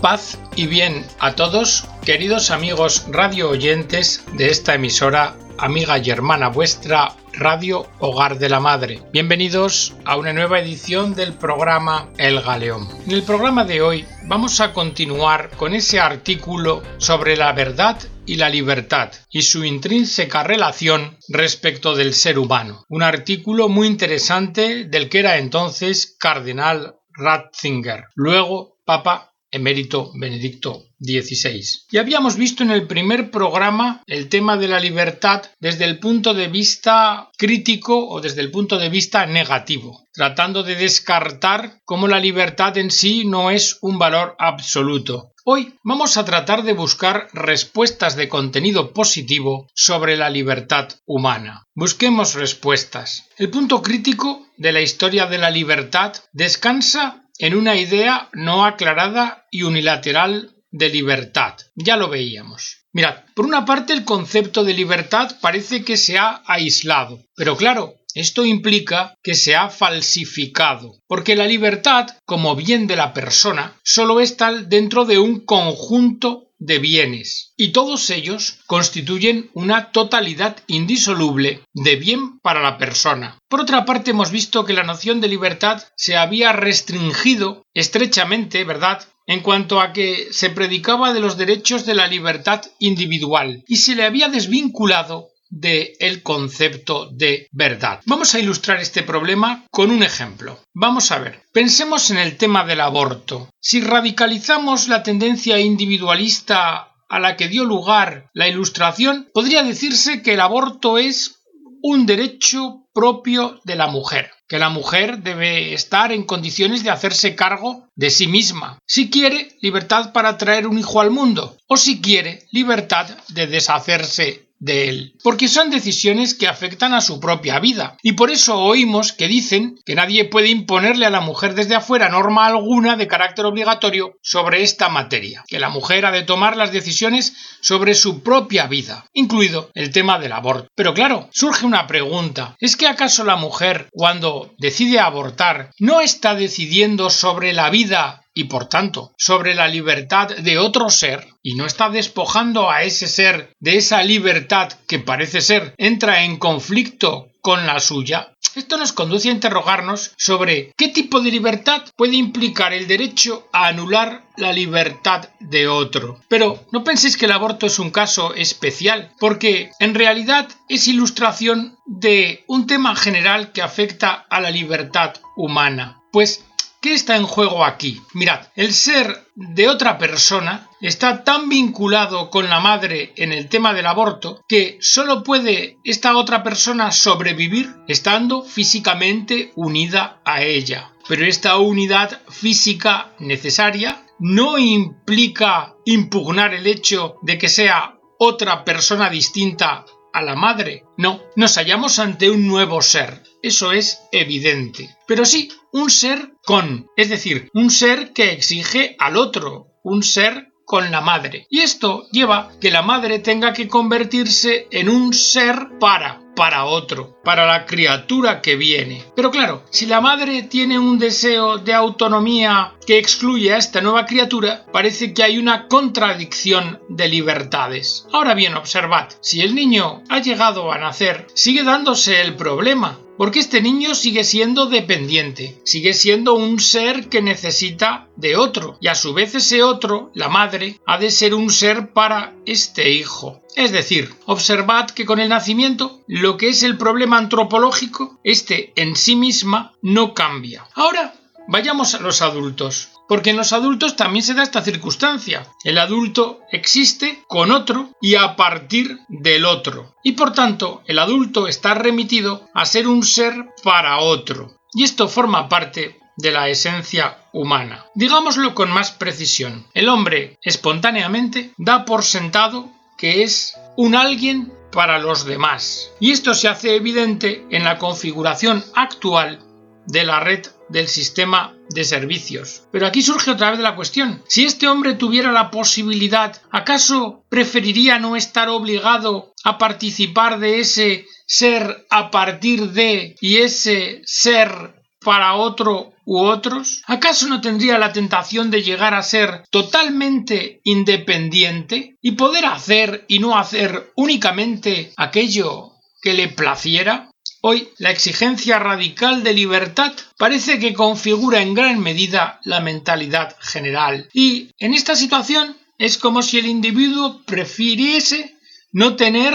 Paz y bien a todos, queridos amigos radio oyentes de esta emisora, amiga y hermana vuestra, Radio Hogar de la Madre. Bienvenidos a una nueva edición del programa El Galeón. En el programa de hoy vamos a continuar con ese artículo sobre la verdad y la libertad y su intrínseca relación respecto del ser humano. Un artículo muy interesante del que era entonces cardenal Ratzinger, luego Papa emérito Benedicto XVI. Y habíamos visto en el primer programa el tema de la libertad desde el punto de vista crítico o desde el punto de vista negativo, tratando de descartar cómo la libertad en sí no es un valor absoluto. Hoy vamos a tratar de buscar respuestas de contenido positivo sobre la libertad humana. Busquemos respuestas. El punto crítico de la historia de la libertad descansa en una idea no aclarada y unilateral de libertad. Ya lo veíamos. Mirad, por una parte el concepto de libertad parece que se ha aislado, pero claro, esto implica que se ha falsificado, porque la libertad, como bien de la persona, solo es tal dentro de un conjunto de bienes, y todos ellos constituyen una totalidad indisoluble de bien para la persona. Por otra parte, hemos visto que la noción de libertad se había restringido estrechamente, ¿verdad?, en cuanto a que se predicaba de los derechos de la libertad individual y se le había desvinculado de el concepto de verdad. Vamos a ilustrar este problema con un ejemplo. Vamos a ver, pensemos en el tema del aborto. Si radicalizamos la tendencia individualista a la que dio lugar la ilustración, podría decirse que el aborto es un derecho propio de la mujer, que la mujer debe estar en condiciones de hacerse cargo de sí misma, si quiere libertad para traer un hijo al mundo, o si quiere libertad de deshacerse de él, porque son decisiones que afectan a su propia vida, y por eso oímos que dicen que nadie puede imponerle a la mujer desde afuera norma alguna de carácter obligatorio sobre esta materia, que la mujer ha de tomar las decisiones sobre su propia vida, incluido el tema del aborto. Pero claro, surge una pregunta, ¿es que acaso la mujer, cuando decide abortar, no está decidiendo sobre la vida y por tanto sobre la libertad de otro ser y no está despojando a ese ser de esa libertad que parece ser entra en conflicto con la suya, esto nos conduce a interrogarnos sobre qué tipo de libertad puede implicar el derecho a anular la libertad de otro. Pero no penséis que el aborto es un caso especial, porque en realidad es ilustración de un tema general que afecta a la libertad humana. Pues ¿Qué está en juego aquí? Mirad, el ser de otra persona está tan vinculado con la madre en el tema del aborto que solo puede esta otra persona sobrevivir estando físicamente unida a ella. Pero esta unidad física necesaria no implica impugnar el hecho de que sea otra persona distinta a la madre. No, nos hallamos ante un nuevo ser. Eso es evidente. Pero sí, un ser con, es decir, un ser que exige al otro, un ser con la madre. Y esto lleva que la madre tenga que convertirse en un ser para, para otro, para la criatura que viene. Pero claro, si la madre tiene un deseo de autonomía que excluye a esta nueva criatura, parece que hay una contradicción de libertades. Ahora bien, observad, si el niño ha llegado a nacer, sigue dándose el problema porque este niño sigue siendo dependiente, sigue siendo un ser que necesita de otro, y a su vez ese otro, la madre, ha de ser un ser para este hijo. Es decir, observad que con el nacimiento lo que es el problema antropológico, este en sí misma, no cambia. Ahora, vayamos a los adultos. Porque en los adultos también se da esta circunstancia. El adulto existe con otro y a partir del otro. Y por tanto, el adulto está remitido a ser un ser para otro. Y esto forma parte de la esencia humana. Digámoslo con más precisión. El hombre espontáneamente da por sentado que es un alguien para los demás. Y esto se hace evidente en la configuración actual de la red del sistema de servicios. Pero aquí surge otra vez la cuestión. Si este hombre tuviera la posibilidad, ¿acaso preferiría no estar obligado a participar de ese ser a partir de y ese ser para otro u otros? ¿Acaso no tendría la tentación de llegar a ser totalmente independiente y poder hacer y no hacer únicamente aquello que le placiera? Hoy la exigencia radical de libertad parece que configura en gran medida la mentalidad general y en esta situación es como si el individuo prefiriese no tener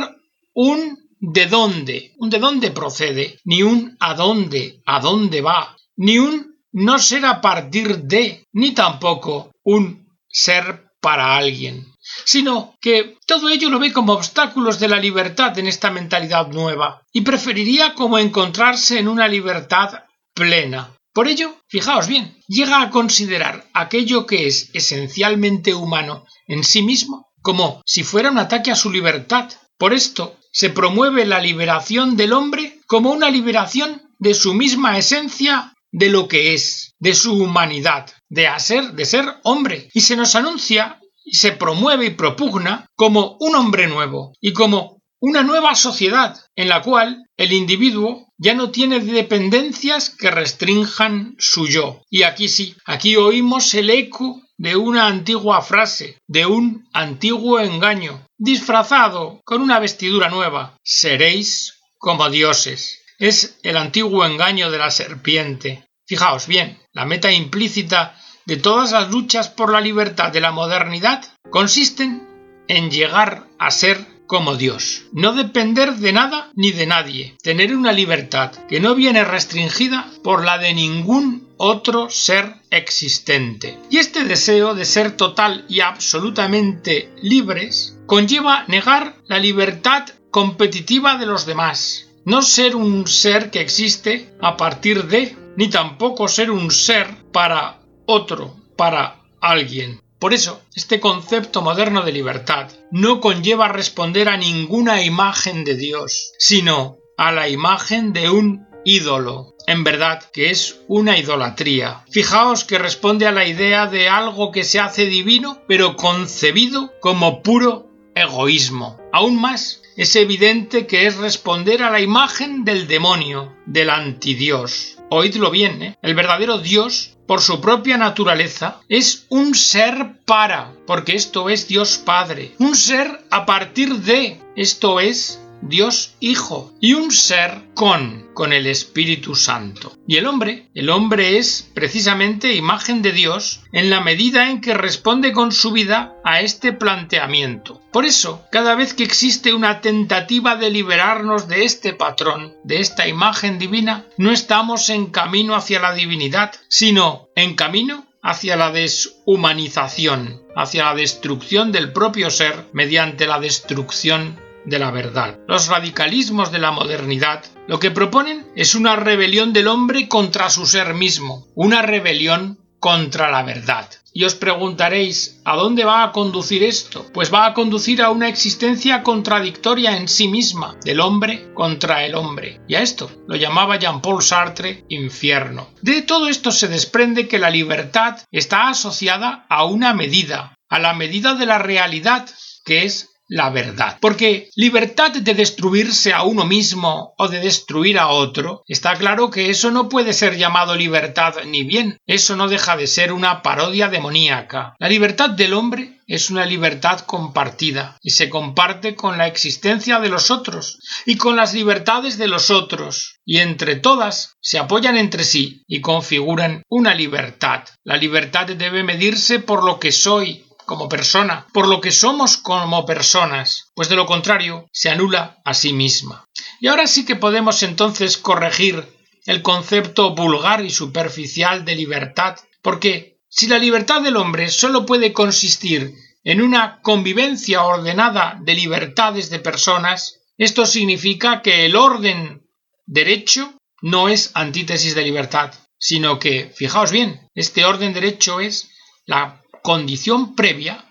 un de dónde, un de dónde procede, ni un a dónde, a dónde va, ni un no ser a partir de, ni tampoco un ser para alguien, sino que todo ello lo ve como obstáculos de la libertad en esta mentalidad nueva, y preferiría como encontrarse en una libertad plena. Por ello, fijaos bien, llega a considerar aquello que es esencialmente humano en sí mismo como si fuera un ataque a su libertad. Por esto, se promueve la liberación del hombre como una liberación de su misma esencia de lo que es, de su humanidad, de ser, de ser hombre, y se nos anuncia y se promueve y propugna como un hombre nuevo y como una nueva sociedad en la cual el individuo ya no tiene dependencias que restrinjan su yo. Y aquí sí, aquí oímos el eco de una antigua frase, de un antiguo engaño, disfrazado con una vestidura nueva. Seréis como dioses. Es el antiguo engaño de la serpiente. Fijaos bien, la meta implícita de todas las luchas por la libertad de la modernidad consisten en llegar a ser como Dios, no depender de nada ni de nadie, tener una libertad que no viene restringida por la de ningún otro ser existente. Y este deseo de ser total y absolutamente libres conlleva negar la libertad competitiva de los demás, no ser un ser que existe a partir de, ni tampoco ser un ser para otro, para alguien. Por eso, este concepto moderno de libertad no conlleva responder a ninguna imagen de Dios, sino a la imagen de un ídolo, en verdad que es una idolatría. Fijaos que responde a la idea de algo que se hace divino, pero concebido como puro egoísmo. Aún más, es evidente que es responder a la imagen del demonio, del antidios. Oídlo bien, ¿eh? el verdadero Dios por su propia naturaleza, es un ser para, porque esto es Dios Padre, un ser a partir de, esto es Dios Hijo, y un ser con, con el Espíritu Santo. Y el hombre, el hombre es precisamente imagen de Dios en la medida en que responde con su vida a este planteamiento. Por eso, cada vez que existe una tentativa de liberarnos de este patrón, de esta imagen divina, no estamos en camino hacia la divinidad, sino en camino hacia la deshumanización, hacia la destrucción del propio ser mediante la destrucción de la verdad. Los radicalismos de la modernidad lo que proponen es una rebelión del hombre contra su ser mismo, una rebelión contra la verdad. Y os preguntaréis, ¿a dónde va a conducir esto? Pues va a conducir a una existencia contradictoria en sí misma, del hombre contra el hombre. Y a esto lo llamaba Jean-Paul Sartre infierno. De todo esto se desprende que la libertad está asociada a una medida, a la medida de la realidad, que es la verdad. Porque libertad de destruirse a uno mismo o de destruir a otro, está claro que eso no puede ser llamado libertad ni bien. Eso no deja de ser una parodia demoníaca. La libertad del hombre es una libertad compartida y se comparte con la existencia de los otros y con las libertades de los otros y entre todas se apoyan entre sí y configuran una libertad. La libertad debe medirse por lo que soy como persona, por lo que somos como personas, pues de lo contrario se anula a sí misma. Y ahora sí que podemos entonces corregir el concepto vulgar y superficial de libertad, porque si la libertad del hombre solo puede consistir en una convivencia ordenada de libertades de personas, esto significa que el orden derecho no es antítesis de libertad, sino que, fijaos bien, este orden derecho es la condición previa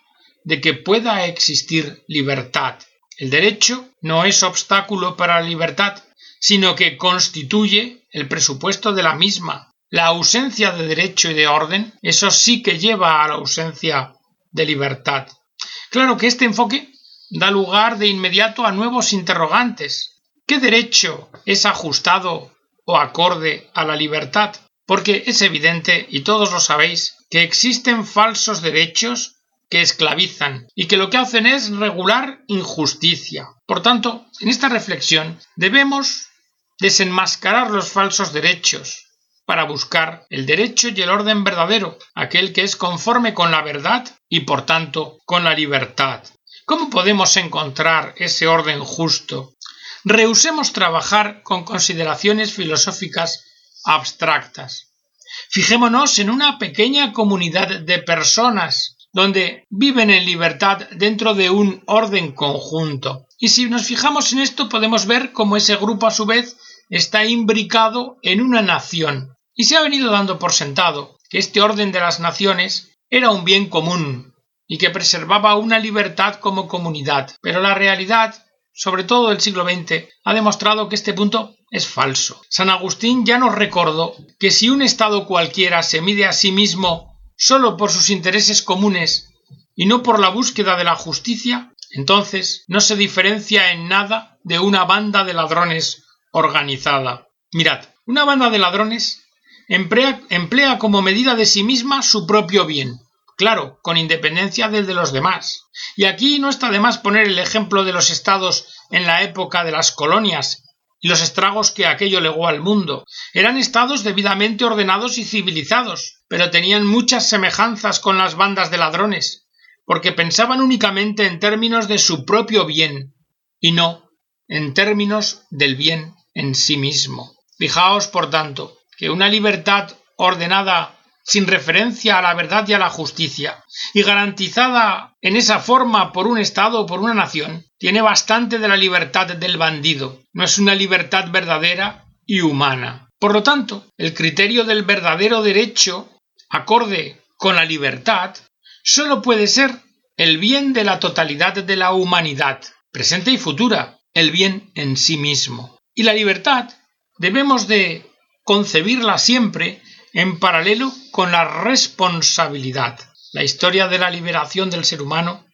de que pueda existir libertad. El derecho no es obstáculo para la libertad, sino que constituye el presupuesto de la misma. La ausencia de derecho y de orden, eso sí que lleva a la ausencia de libertad. Claro que este enfoque da lugar de inmediato a nuevos interrogantes. ¿Qué derecho es ajustado o acorde a la libertad? porque es evidente, y todos lo sabéis, que existen falsos derechos que esclavizan y que lo que hacen es regular injusticia. Por tanto, en esta reflexión debemos desenmascarar los falsos derechos para buscar el derecho y el orden verdadero, aquel que es conforme con la verdad y por tanto con la libertad. ¿Cómo podemos encontrar ese orden justo? Rehusemos trabajar con consideraciones filosóficas abstractas. Fijémonos en una pequeña comunidad de personas donde viven en libertad dentro de un orden conjunto. Y si nos fijamos en esto podemos ver cómo ese grupo a su vez está imbricado en una nación. Y se ha venido dando por sentado que este orden de las naciones era un bien común y que preservaba una libertad como comunidad. Pero la realidad, sobre todo del siglo XX, ha demostrado que este punto es falso. San Agustín ya nos recordó que si un Estado cualquiera se mide a sí mismo solo por sus intereses comunes y no por la búsqueda de la justicia, entonces no se diferencia en nada de una banda de ladrones organizada. Mirad, una banda de ladrones emplea, emplea, como medida de sí misma su propio bien, claro, con independencia del de los demás. Y aquí no está de más poner el ejemplo de los estados en la época de las colonias y los estragos que aquello legó al mundo. Eran estados debidamente ordenados y civilizados, pero tenían muchas semejanzas con las bandas de ladrones, porque pensaban únicamente en términos de su propio bien, y no en términos del bien en sí mismo. Fijaos, por tanto, que una libertad ordenada sin referencia a la verdad y a la justicia, y garantizada en esa forma por un Estado o por una nación, tiene bastante de la libertad del bandido, no es una libertad verdadera y humana. Por lo tanto, el criterio del verdadero derecho, acorde con la libertad, sólo puede ser el bien de la totalidad de la humanidad, presente y futura, el bien en sí mismo. Y la libertad debemos de concebirla siempre en paralelo con la responsabilidad. La historia de la liberación del ser humano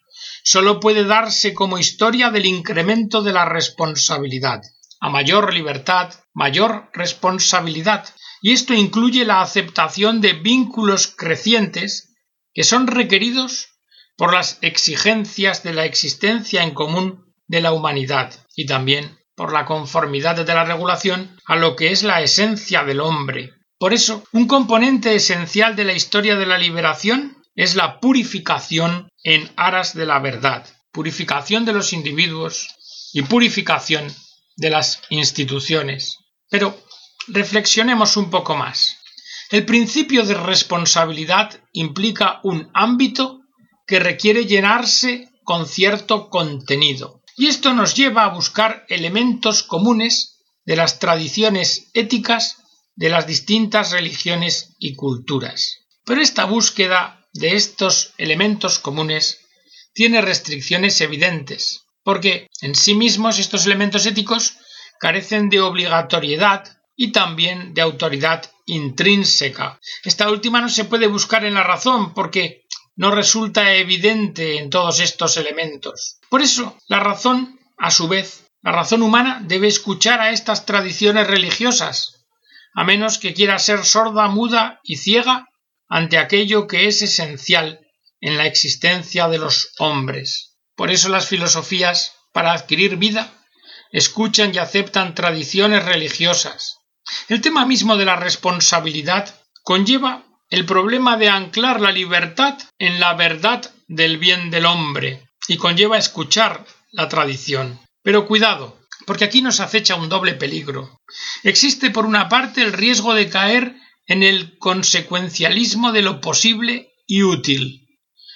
solo puede darse como historia del incremento de la responsabilidad. A mayor libertad, mayor responsabilidad. Y esto incluye la aceptación de vínculos crecientes que son requeridos por las exigencias de la existencia en común de la humanidad y también por la conformidad de la regulación a lo que es la esencia del hombre, por eso, un componente esencial de la historia de la liberación es la purificación en aras de la verdad, purificación de los individuos y purificación de las instituciones. Pero reflexionemos un poco más. El principio de responsabilidad implica un ámbito que requiere llenarse con cierto contenido. Y esto nos lleva a buscar elementos comunes de las tradiciones éticas de las distintas religiones y culturas. Pero esta búsqueda de estos elementos comunes tiene restricciones evidentes, porque en sí mismos estos elementos éticos carecen de obligatoriedad y también de autoridad intrínseca. Esta última no se puede buscar en la razón porque no resulta evidente en todos estos elementos. Por eso, la razón, a su vez, la razón humana debe escuchar a estas tradiciones religiosas, a menos que quiera ser sorda, muda y ciega ante aquello que es esencial en la existencia de los hombres. Por eso las filosofías, para adquirir vida, escuchan y aceptan tradiciones religiosas. El tema mismo de la responsabilidad conlleva el problema de anclar la libertad en la verdad del bien del hombre y conlleva escuchar la tradición. Pero cuidado, porque aquí nos acecha un doble peligro. Existe por una parte el riesgo de caer en el consecuencialismo de lo posible y útil,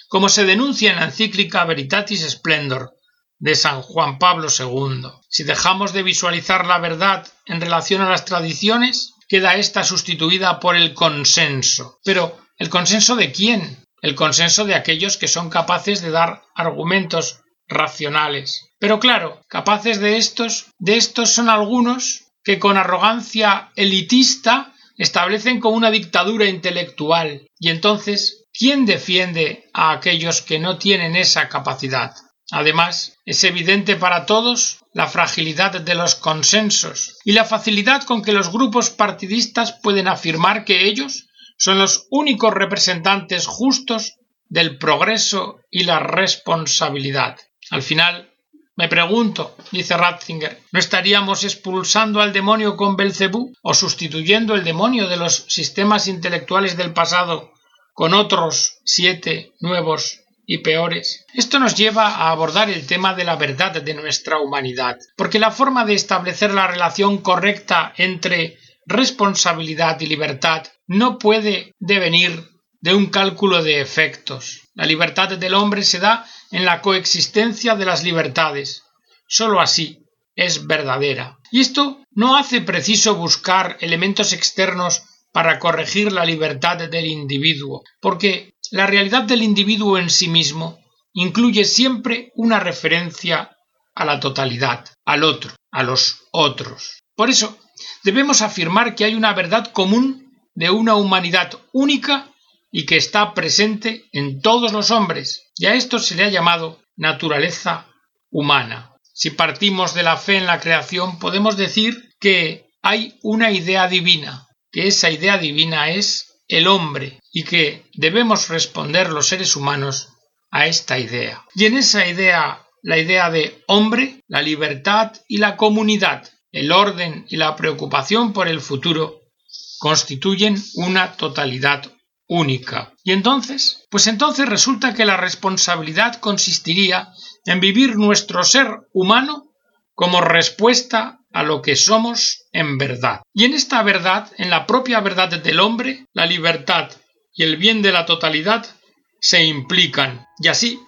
como se denuncia en la encíclica Veritatis Splendor de San Juan Pablo II. Si dejamos de visualizar la verdad en relación a las tradiciones, queda ésta sustituida por el consenso. Pero, ¿el consenso de quién? El consenso de aquellos que son capaces de dar argumentos racionales. Pero claro, capaces de estos, de estos son algunos que con arrogancia elitista establecen como una dictadura intelectual. Y entonces, ¿quién defiende a aquellos que no tienen esa capacidad? Además, es evidente para todos la fragilidad de los consensos y la facilidad con que los grupos partidistas pueden afirmar que ellos son los únicos representantes justos del progreso y la responsabilidad. Al final, me pregunto, dice Ratzinger, ¿no estaríamos expulsando al demonio con Belcebú o sustituyendo el demonio de los sistemas intelectuales del pasado con otros siete nuevos y peores? Esto nos lleva a abordar el tema de la verdad de nuestra humanidad, porque la forma de establecer la relación correcta entre responsabilidad y libertad no puede devenir de un cálculo de efectos. La libertad del hombre se da en la coexistencia de las libertades. Sólo así es verdadera. Y esto no hace preciso buscar elementos externos para corregir la libertad del individuo, porque la realidad del individuo en sí mismo incluye siempre una referencia a la totalidad, al otro, a los otros. Por eso, debemos afirmar que hay una verdad común de una humanidad única y que está presente en todos los hombres, y a esto se le ha llamado naturaleza humana. Si partimos de la fe en la creación, podemos decir que hay una idea divina, que esa idea divina es el hombre, y que debemos responder los seres humanos a esta idea. Y en esa idea, la idea de hombre, la libertad y la comunidad, el orden y la preocupación por el futuro, constituyen una totalidad única. Y entonces, pues entonces resulta que la responsabilidad consistiría en vivir nuestro ser humano como respuesta a lo que somos en verdad. Y en esta verdad, en la propia verdad del hombre, la libertad y el bien de la totalidad se implican, y así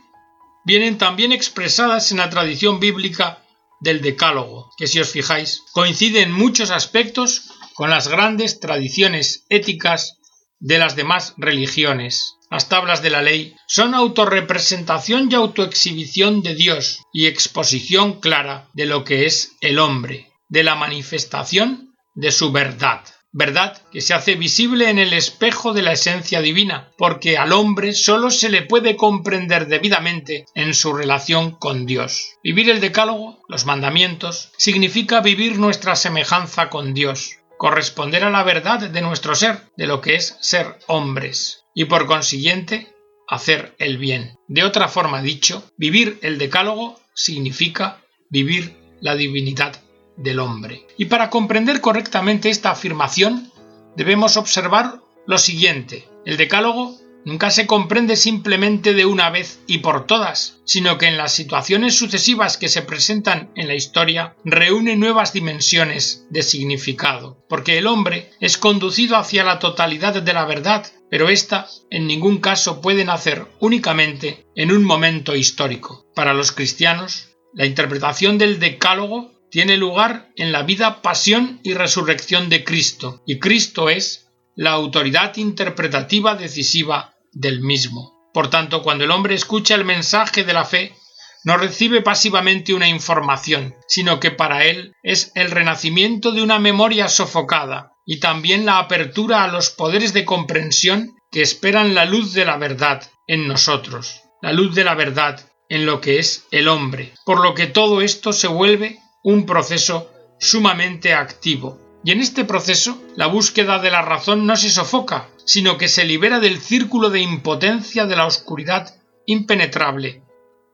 vienen también expresadas en la tradición bíblica del Decálogo, que si os fijáis, coincide en muchos aspectos con las grandes tradiciones éticas de las demás religiones. Las tablas de la ley son autorrepresentación y autoexhibición de Dios y exposición clara de lo que es el hombre, de la manifestación de su verdad. Verdad que se hace visible en el espejo de la esencia divina, porque al hombre solo se le puede comprender debidamente en su relación con Dios. Vivir el decálogo, los mandamientos, significa vivir nuestra semejanza con Dios, corresponder a la verdad de nuestro ser, de lo que es ser hombres, y por consiguiente hacer el bien. De otra forma dicho, vivir el decálogo significa vivir la divinidad del hombre. Y para comprender correctamente esta afirmación, debemos observar lo siguiente. El decálogo nunca se comprende simplemente de una vez y por todas, sino que en las situaciones sucesivas que se presentan en la historia reúne nuevas dimensiones de significado, porque el hombre es conducido hacia la totalidad de la verdad, pero ésta en ningún caso puede nacer únicamente en un momento histórico. Para los cristianos, la interpretación del decálogo tiene lugar en la vida, pasión y resurrección de Cristo, y Cristo es la autoridad interpretativa decisiva del mismo. Por tanto, cuando el hombre escucha el mensaje de la fe, no recibe pasivamente una información, sino que para él es el renacimiento de una memoria sofocada y también la apertura a los poderes de comprensión que esperan la luz de la verdad en nosotros, la luz de la verdad en lo que es el hombre, por lo que todo esto se vuelve un proceso sumamente activo, y en este proceso, la búsqueda de la razón no se sofoca, sino que se libera del círculo de impotencia de la oscuridad impenetrable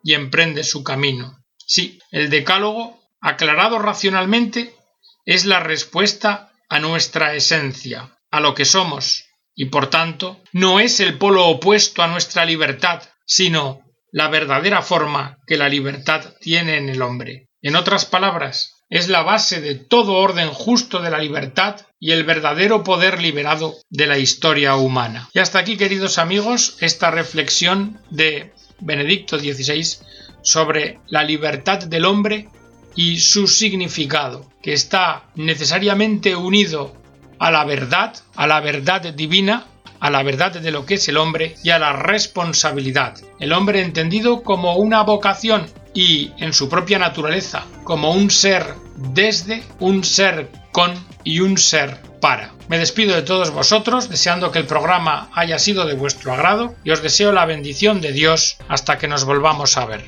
y emprende su camino. Sí, el decálogo, aclarado racionalmente, es la respuesta a nuestra esencia, a lo que somos, y por tanto no es el polo opuesto a nuestra libertad, sino la verdadera forma que la libertad tiene en el hombre. En otras palabras, es la base de todo orden justo de la libertad y el verdadero poder liberado de la historia humana. Y hasta aquí, queridos amigos, esta reflexión de Benedicto XVI sobre la libertad del hombre y su significado, que está necesariamente unido a la verdad, a la verdad divina, a la verdad de lo que es el hombre y a la responsabilidad. El hombre entendido como una vocación y en su propia naturaleza, como un ser desde, un ser con y un ser para. Me despido de todos vosotros, deseando que el programa haya sido de vuestro agrado y os deseo la bendición de Dios hasta que nos volvamos a ver.